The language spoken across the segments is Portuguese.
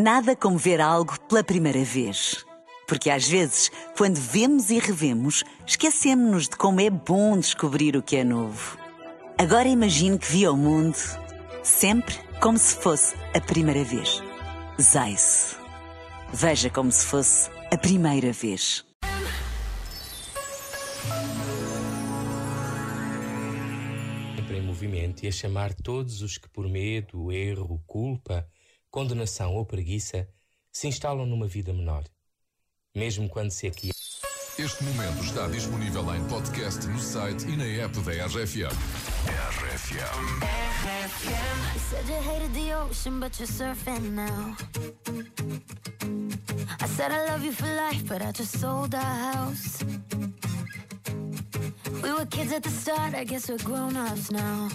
Nada como ver algo pela primeira vez. Porque às vezes, quando vemos e revemos, esquecemos-nos de como é bom descobrir o que é novo. Agora imagine que viu o mundo sempre como se fosse a primeira vez. Zais. Veja como se fosse a primeira vez. Sempre em movimento e a chamar todos os que por medo, erro, culpa condenação ou preguiça se instalam numa vida menor. Mesmo quando se aqui. Este momento está disponível em podcast no site e na app da RFM. RFM. You said you hated the ocean, but you're surfing now. I said I love you for life, but I just sold our house. We were kids at the start, I guess we're grown ups now.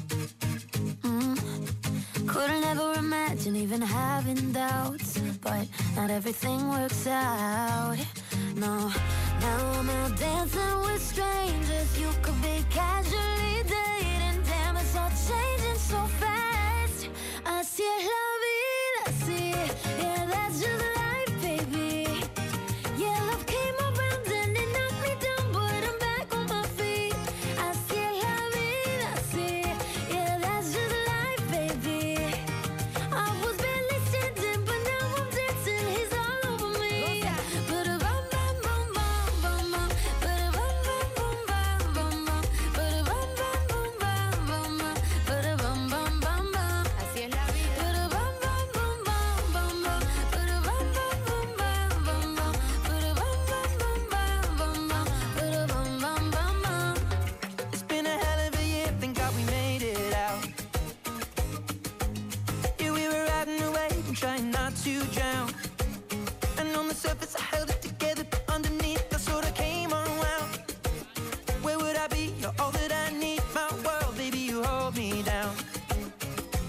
Couldn't ever imagine even having doubts, but not everything works out. No, now I'm out dancing with strangers. You could be casually dating, trying not to drown. And on the surface, I held it together, but underneath, I sort of came unwound. Where would I be? You're all that I need, my world, baby. You hold me down.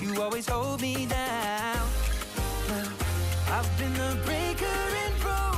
You always hold me down. Now, I've been the breaker and broken.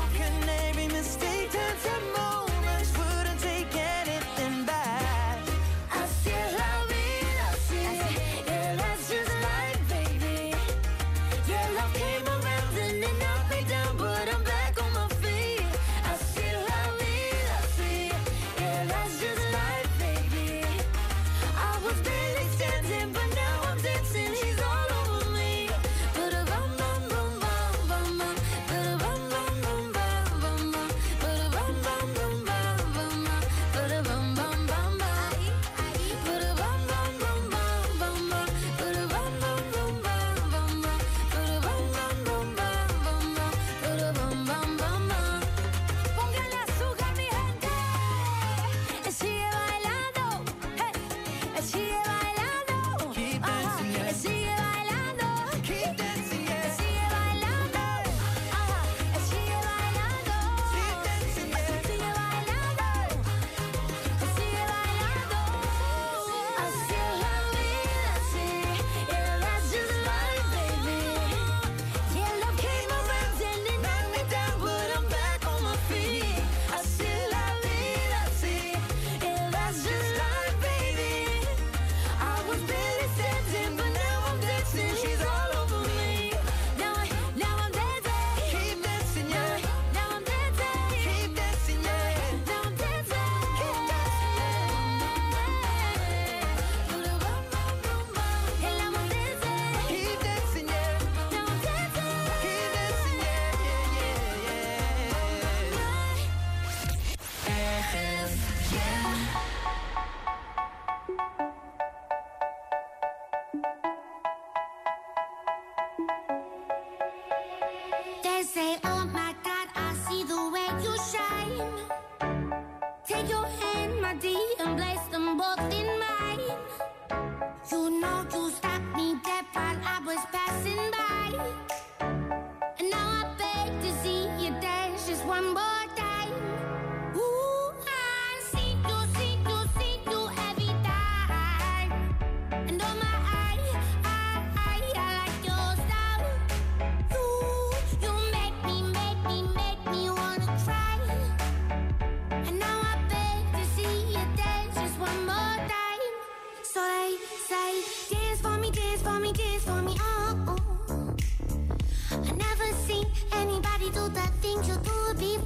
tudo afim de tudo e